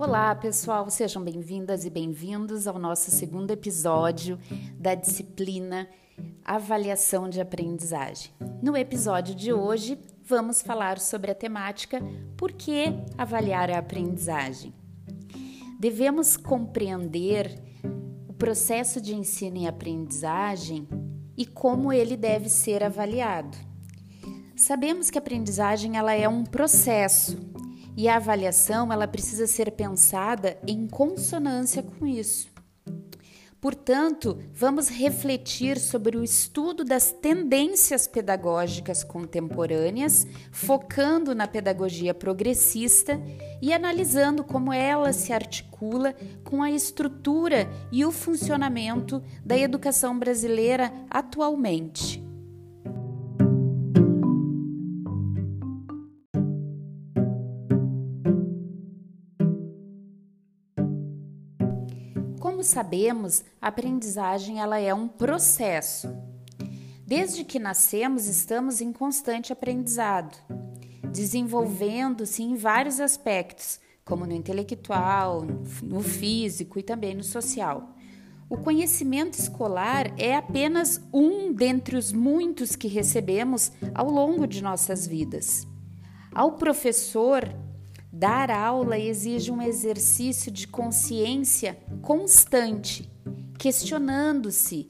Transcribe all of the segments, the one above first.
Olá, pessoal, sejam bem-vindas e bem-vindos ao nosso segundo episódio da disciplina Avaliação de Aprendizagem. No episódio de hoje, vamos falar sobre a temática Por que avaliar a aprendizagem? Devemos compreender o processo de ensino e aprendizagem e como ele deve ser avaliado. Sabemos que a aprendizagem ela é um processo e a avaliação ela precisa ser pensada em consonância com isso. Portanto, vamos refletir sobre o estudo das tendências pedagógicas contemporâneas, focando na pedagogia progressista e analisando como ela se articula com a estrutura e o funcionamento da educação brasileira atualmente. Sabemos, a aprendizagem ela é um processo. Desde que nascemos, estamos em constante aprendizado, desenvolvendo-se em vários aspectos, como no intelectual, no físico e também no social. O conhecimento escolar é apenas um dentre os muitos que recebemos ao longo de nossas vidas. Ao professor Dar aula exige um exercício de consciência constante, questionando-se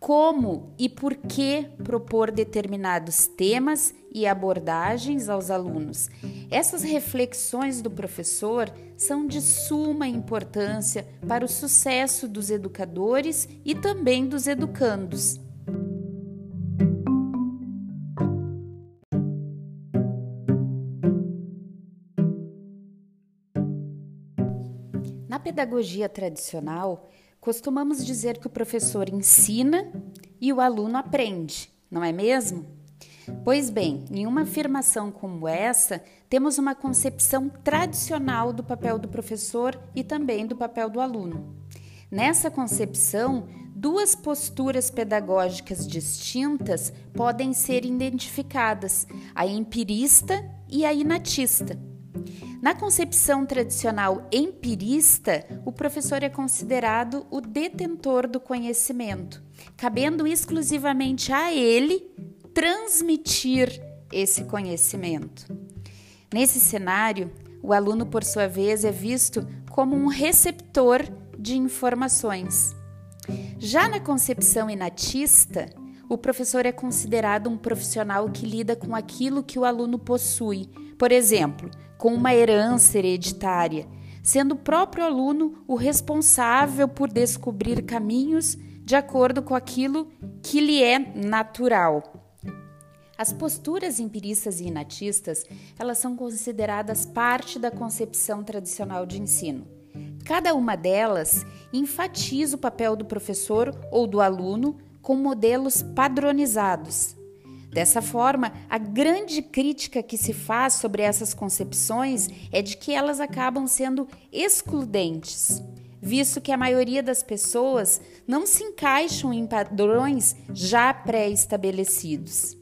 como e por que propor determinados temas e abordagens aos alunos. Essas reflexões do professor são de suma importância para o sucesso dos educadores e também dos educandos. Pedagogia tradicional, costumamos dizer que o professor ensina e o aluno aprende, não é mesmo? Pois bem, em uma afirmação como essa, temos uma concepção tradicional do papel do professor e também do papel do aluno. Nessa concepção, duas posturas pedagógicas distintas podem ser identificadas: a empirista e a inatista. Na concepção tradicional empirista, o professor é considerado o detentor do conhecimento, cabendo exclusivamente a ele transmitir esse conhecimento. Nesse cenário, o aluno, por sua vez, é visto como um receptor de informações. Já na concepção inatista, o professor é considerado um profissional que lida com aquilo que o aluno possui. Por exemplo, com uma herança hereditária, sendo o próprio aluno o responsável por descobrir caminhos de acordo com aquilo que lhe é natural. As posturas empiristas e inatistas, elas são consideradas parte da concepção tradicional de ensino. Cada uma delas enfatiza o papel do professor ou do aluno com modelos padronizados, Dessa forma, a grande crítica que se faz sobre essas concepções é de que elas acabam sendo excludentes, visto que a maioria das pessoas não se encaixam em padrões já pré-estabelecidos.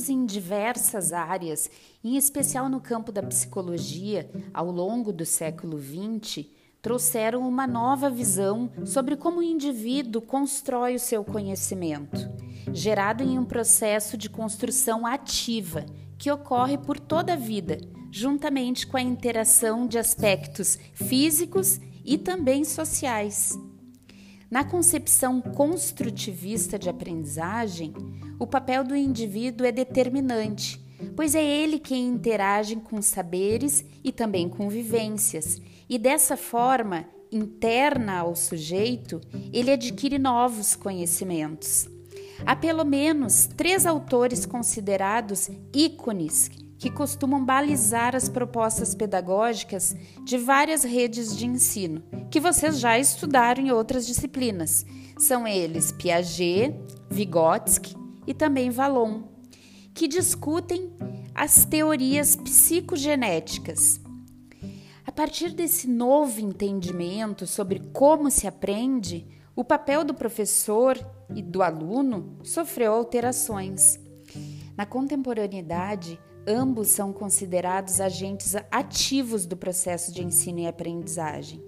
Estudos em diversas áreas, em especial no campo da psicologia, ao longo do século XX, trouxeram uma nova visão sobre como o indivíduo constrói o seu conhecimento, gerado em um processo de construção ativa que ocorre por toda a vida, juntamente com a interação de aspectos físicos e também sociais. Na concepção construtivista de aprendizagem, o papel do indivíduo é determinante, pois é ele quem interage com saberes e também com vivências, e dessa forma, interna ao sujeito, ele adquire novos conhecimentos. Há pelo menos três autores considerados ícones que costumam balizar as propostas pedagógicas de várias redes de ensino, que vocês já estudaram em outras disciplinas. São eles Piaget, Vygotsky e também Vallon, que discutem as teorias psicogenéticas. A partir desse novo entendimento sobre como se aprende, o papel do professor e do aluno sofreu alterações. Na contemporaneidade, ambos são considerados agentes ativos do processo de ensino e aprendizagem.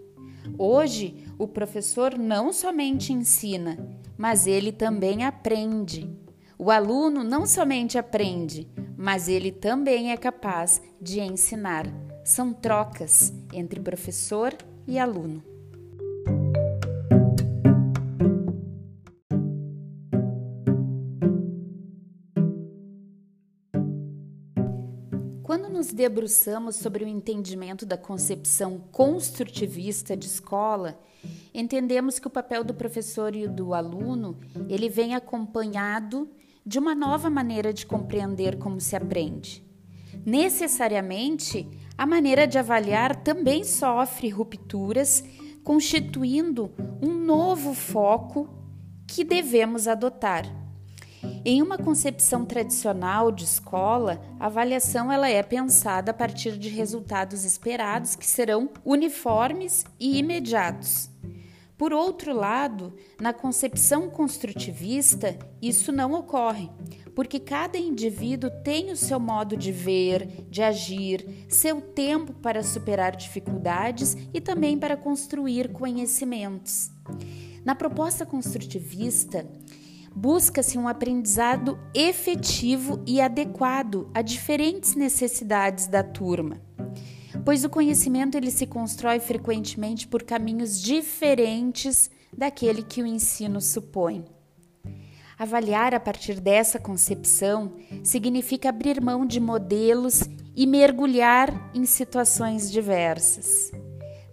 Hoje, o professor não somente ensina, mas ele também aprende. O aluno não somente aprende, mas ele também é capaz de ensinar. São trocas entre professor e aluno. Nos debruçamos sobre o entendimento da concepção construtivista de escola, entendemos que o papel do professor e do aluno, ele vem acompanhado de uma nova maneira de compreender como se aprende. Necessariamente, a maneira de avaliar também sofre rupturas, constituindo um novo foco que devemos adotar. Em uma concepção tradicional de escola, a avaliação ela é pensada a partir de resultados esperados que serão uniformes e imediatos. Por outro lado, na concepção construtivista, isso não ocorre, porque cada indivíduo tem o seu modo de ver, de agir, seu tempo para superar dificuldades e também para construir conhecimentos. Na proposta construtivista, busca-se um aprendizado efetivo e adequado a diferentes necessidades da turma, pois o conhecimento ele se constrói frequentemente por caminhos diferentes daquele que o ensino supõe. Avaliar a partir dessa concepção significa abrir mão de modelos e mergulhar em situações diversas.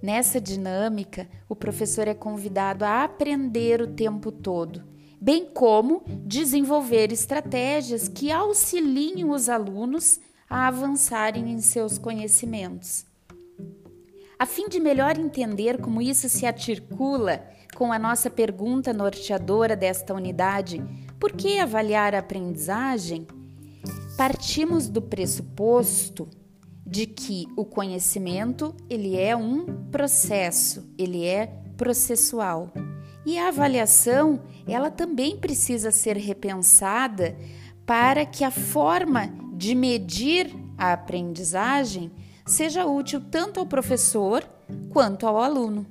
Nessa dinâmica, o professor é convidado a aprender o tempo todo bem como desenvolver estratégias que auxiliem os alunos a avançarem em seus conhecimentos. A fim de melhor entender como isso se articula com a nossa pergunta norteadora desta unidade, por que avaliar a aprendizagem? Partimos do pressuposto de que o conhecimento ele é um processo, ele é processual. E a avaliação, ela também precisa ser repensada para que a forma de medir a aprendizagem seja útil tanto ao professor quanto ao aluno.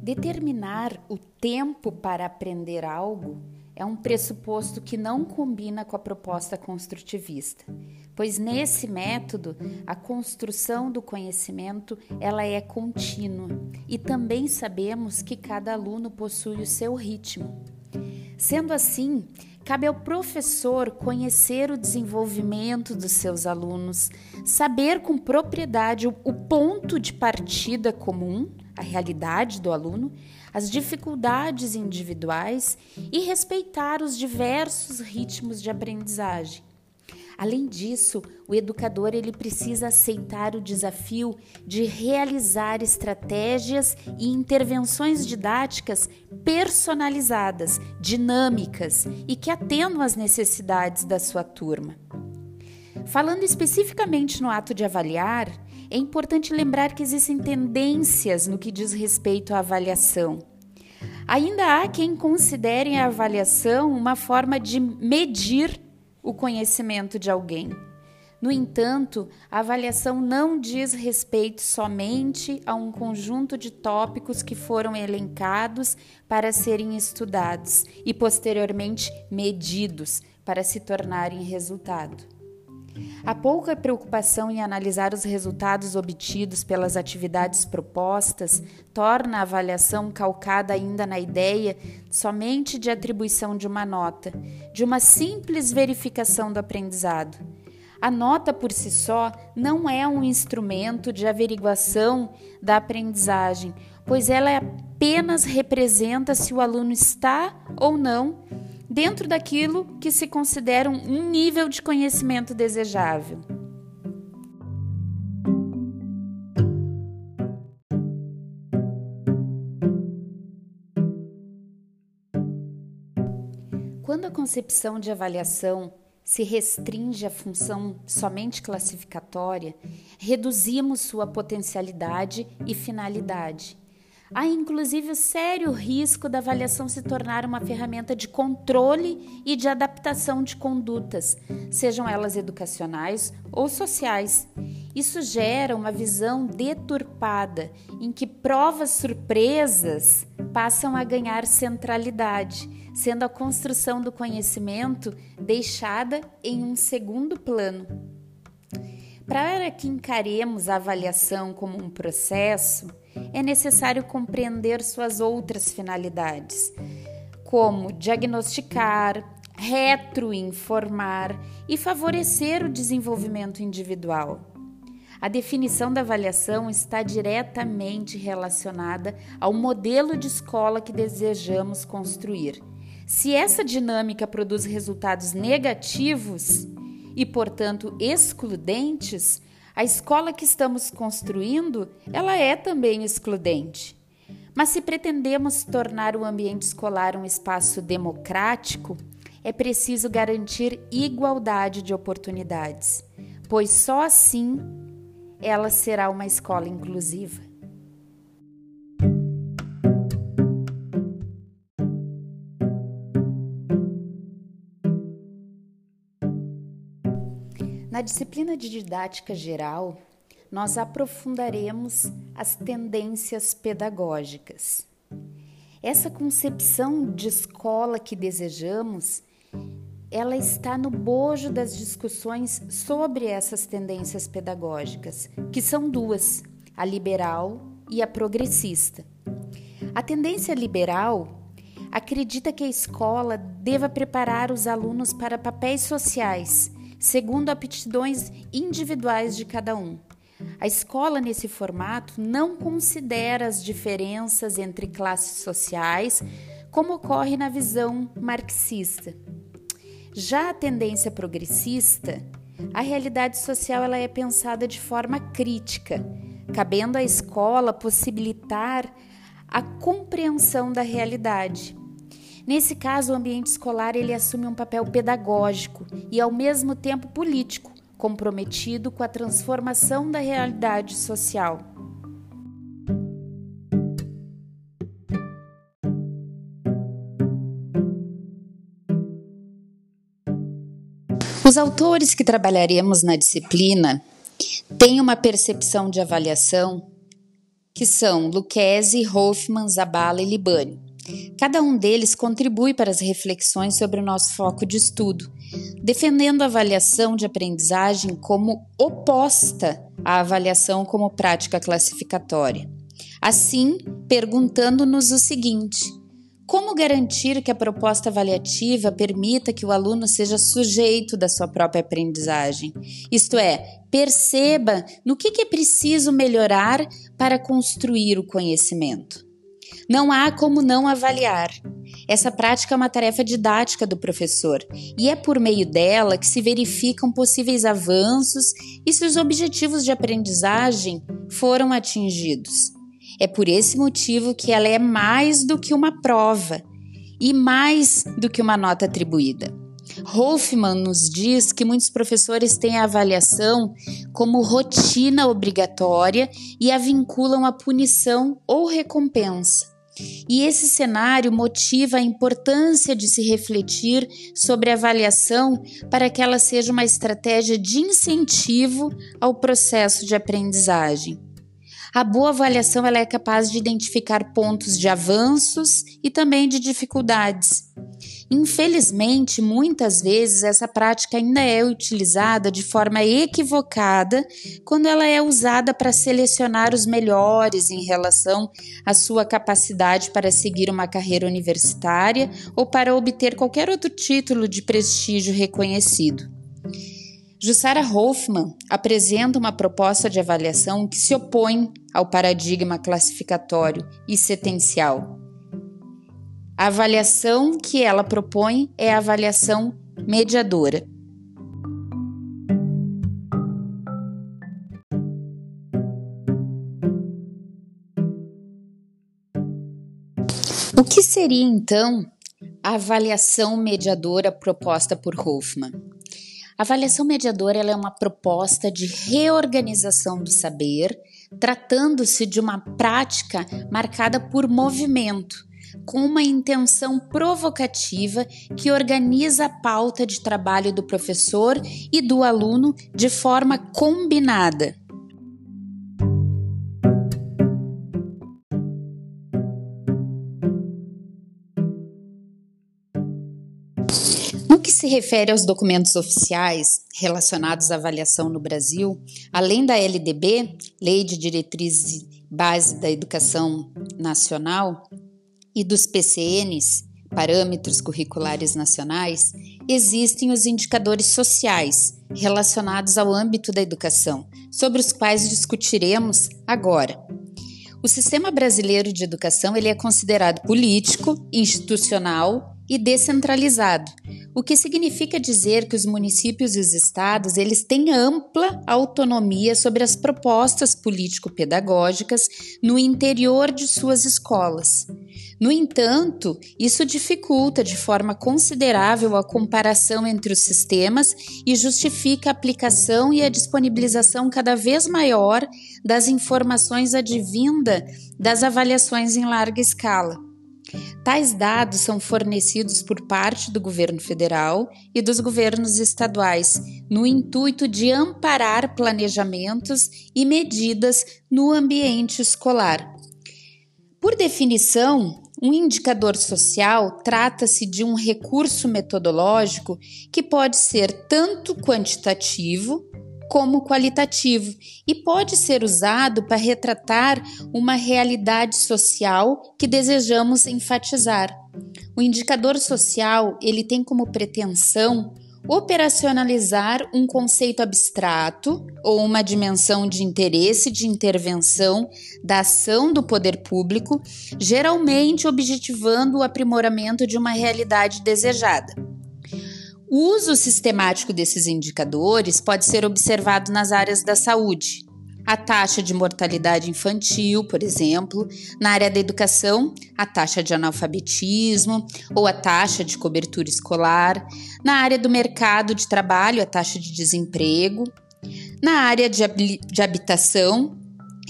Determinar o tempo para aprender algo é um pressuposto que não combina com a proposta construtivista, pois nesse método a construção do conhecimento ela é contínua e também sabemos que cada aluno possui o seu ritmo. Sendo assim, cabe ao professor conhecer o desenvolvimento dos seus alunos, saber com propriedade o ponto de partida comum, a realidade do aluno, as dificuldades individuais e respeitar os diversos ritmos de aprendizagem. Além disso, o educador ele precisa aceitar o desafio de realizar estratégias e intervenções didáticas personalizadas, dinâmicas e que atendam às necessidades da sua turma. Falando especificamente no ato de avaliar, é importante lembrar que existem tendências no que diz respeito à avaliação. Ainda há quem considere a avaliação uma forma de medir o conhecimento de alguém. No entanto, a avaliação não diz respeito somente a um conjunto de tópicos que foram elencados para serem estudados e posteriormente medidos para se tornarem resultado. A pouca preocupação em analisar os resultados obtidos pelas atividades propostas torna a avaliação calcada ainda na ideia somente de atribuição de uma nota, de uma simples verificação do aprendizado. A nota por si só não é um instrumento de averiguação da aprendizagem, pois ela apenas representa se o aluno está ou não dentro daquilo que se considera um nível de conhecimento desejável. Quando a concepção de avaliação se restringe à função somente classificatória, reduzimos sua potencialidade e finalidade. Há inclusive o sério risco da avaliação se tornar uma ferramenta de controle e de adaptação de condutas, sejam elas educacionais ou sociais. Isso gera uma visão deturpada em que provas surpresas passam a ganhar centralidade, sendo a construção do conhecimento deixada em um segundo plano. Para que encaremos a avaliação como um processo, é necessário compreender suas outras finalidades, como diagnosticar, retroinformar e favorecer o desenvolvimento individual. A definição da avaliação está diretamente relacionada ao modelo de escola que desejamos construir. Se essa dinâmica produz resultados negativos e, portanto, excludentes, a escola que estamos construindo, ela é também excludente. Mas se pretendemos tornar o ambiente escolar um espaço democrático, é preciso garantir igualdade de oportunidades, pois só assim ela será uma escola inclusiva. Na disciplina de didática geral, nós aprofundaremos as tendências pedagógicas. Essa concepção de escola que desejamos, ela está no bojo das discussões sobre essas tendências pedagógicas, que são duas: a liberal e a progressista. A tendência liberal acredita que a escola deva preparar os alunos para papéis sociais segundo aptidões individuais de cada um. A escola, nesse formato, não considera as diferenças entre classes sociais, como ocorre na visão marxista. Já a tendência progressista, a realidade social ela é pensada de forma crítica, cabendo à escola possibilitar a compreensão da realidade Nesse caso, o ambiente escolar ele assume um papel pedagógico e ao mesmo tempo político, comprometido com a transformação da realidade social. Os autores que trabalharemos na disciplina têm uma percepção de avaliação que são Lucchesi, Hoffman, Zabala e Libani. Cada um deles contribui para as reflexões sobre o nosso foco de estudo, defendendo a avaliação de aprendizagem como oposta à avaliação como prática classificatória. Assim, perguntando-nos o seguinte: como garantir que a proposta avaliativa permita que o aluno seja sujeito da sua própria aprendizagem? Isto é, perceba no que é preciso melhorar para construir o conhecimento. Não há como não avaliar. Essa prática é uma tarefa didática do professor e é por meio dela que se verificam possíveis avanços e se os objetivos de aprendizagem foram atingidos. É por esse motivo que ela é mais do que uma prova e mais do que uma nota atribuída. Hoffman nos diz que muitos professores têm a avaliação como rotina obrigatória e a vinculam à punição ou recompensa. E esse cenário motiva a importância de se refletir sobre a avaliação para que ela seja uma estratégia de incentivo ao processo de aprendizagem. A boa avaliação ela é capaz de identificar pontos de avanços e também de dificuldades. Infelizmente, muitas vezes essa prática ainda é utilizada de forma equivocada quando ela é usada para selecionar os melhores em relação à sua capacidade para seguir uma carreira universitária ou para obter qualquer outro título de prestígio reconhecido. Jussara Hoffman apresenta uma proposta de avaliação que se opõe ao paradigma classificatório e setencial a avaliação que ela propõe é a avaliação mediadora. O que seria então a avaliação mediadora proposta por Hoffman. A avaliação mediadora é uma proposta de reorganização do saber, tratando-se de uma prática marcada por movimento, com uma intenção provocativa que organiza a pauta de trabalho do professor e do aluno de forma combinada. Se refere aos documentos oficiais relacionados à avaliação no Brasil, além da LDB, Lei de Diretrizes Base da Educação Nacional, e dos PCNs, Parâmetros Curriculares Nacionais, existem os indicadores sociais relacionados ao âmbito da educação, sobre os quais discutiremos agora. O sistema brasileiro de educação ele é considerado político, institucional e descentralizado, o que significa dizer que os municípios e os estados eles têm ampla autonomia sobre as propostas político-pedagógicas no interior de suas escolas. No entanto, isso dificulta de forma considerável a comparação entre os sistemas e justifica a aplicação e a disponibilização cada vez maior das informações advinda das avaliações em larga escala. Tais dados são fornecidos por parte do governo federal e dos governos estaduais, no intuito de amparar planejamentos e medidas no ambiente escolar. Por definição, um indicador social trata-se de um recurso metodológico que pode ser tanto quantitativo como qualitativo e pode ser usado para retratar uma realidade social que desejamos enfatizar. O indicador social, ele tem como pretensão operacionalizar um conceito abstrato ou uma dimensão de interesse de intervenção da ação do poder público, geralmente objetivando o aprimoramento de uma realidade desejada. O uso sistemático desses indicadores pode ser observado nas áreas da saúde. A taxa de mortalidade infantil, por exemplo, na área da educação, a taxa de analfabetismo ou a taxa de cobertura escolar, na área do mercado de trabalho, a taxa de desemprego, na área de, de habitação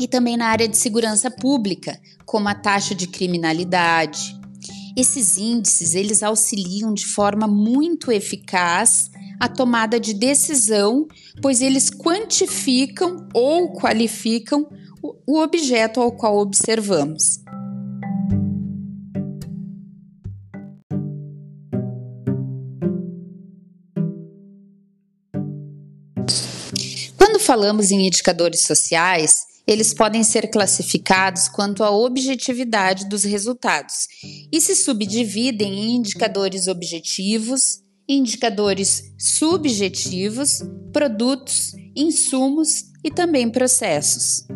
e também na área de segurança pública, como a taxa de criminalidade, esses índices, eles auxiliam de forma muito eficaz a tomada de decisão, pois eles quantificam ou qualificam o objeto ao qual observamos. Quando falamos em indicadores sociais, eles podem ser classificados quanto à objetividade dos resultados e se subdividem em indicadores objetivos, indicadores subjetivos, produtos, insumos e também processos.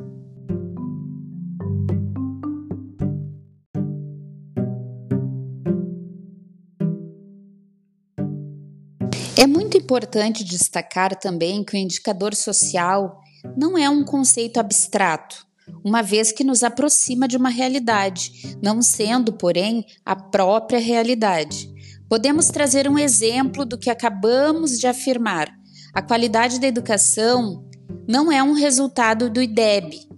É muito importante destacar também que o indicador social não é um conceito abstrato, uma vez que nos aproxima de uma realidade, não sendo, porém, a própria realidade. Podemos trazer um exemplo do que acabamos de afirmar. A qualidade da educação não é um resultado do IDEB,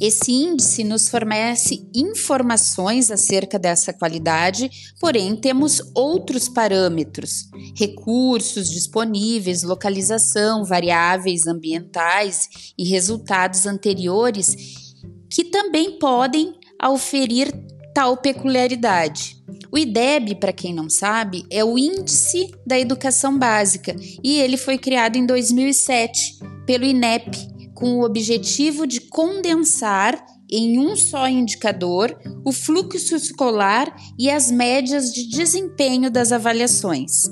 esse índice nos fornece informações acerca dessa qualidade, porém temos outros parâmetros, recursos disponíveis, localização, variáveis ambientais e resultados anteriores que também podem auferir tal peculiaridade. O IDEB, para quem não sabe, é o Índice da Educação Básica e ele foi criado em 2007 pelo INEP, com o objetivo de condensar em um só indicador o fluxo escolar e as médias de desempenho das avaliações.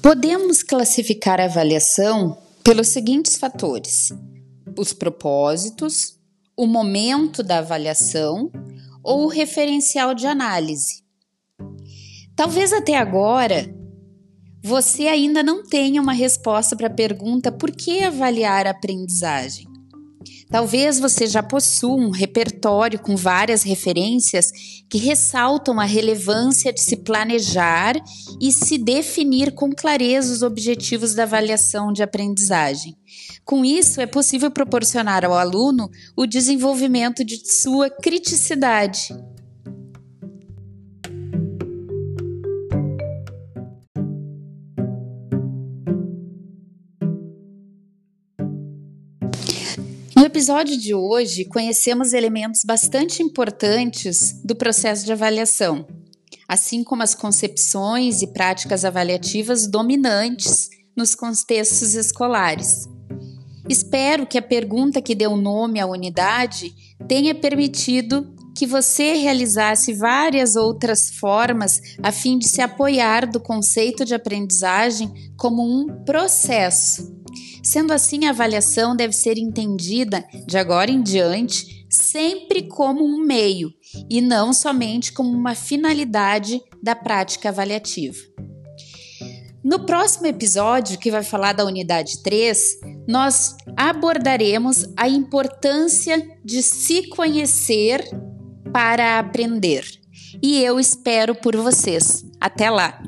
Podemos classificar a avaliação pelos seguintes fatores: os propósitos, o momento da avaliação ou referencial de análise. Talvez até agora você ainda não tenha uma resposta para a pergunta por que avaliar a aprendizagem. Talvez você já possua um repertório com várias referências que ressaltam a relevância de se planejar e se definir com clareza os objetivos da avaliação de aprendizagem. Com isso, é possível proporcionar ao aluno o desenvolvimento de sua criticidade, episódio de hoje, conhecemos elementos bastante importantes do processo de avaliação, assim como as concepções e práticas avaliativas dominantes nos contextos escolares. Espero que a pergunta que deu nome à unidade tenha permitido que você realizasse várias outras formas a fim de se apoiar do conceito de aprendizagem como um processo Sendo assim, a avaliação deve ser entendida de agora em diante sempre como um meio e não somente como uma finalidade da prática avaliativa. No próximo episódio, que vai falar da unidade 3, nós abordaremos a importância de se conhecer para aprender. E eu espero por vocês. Até lá!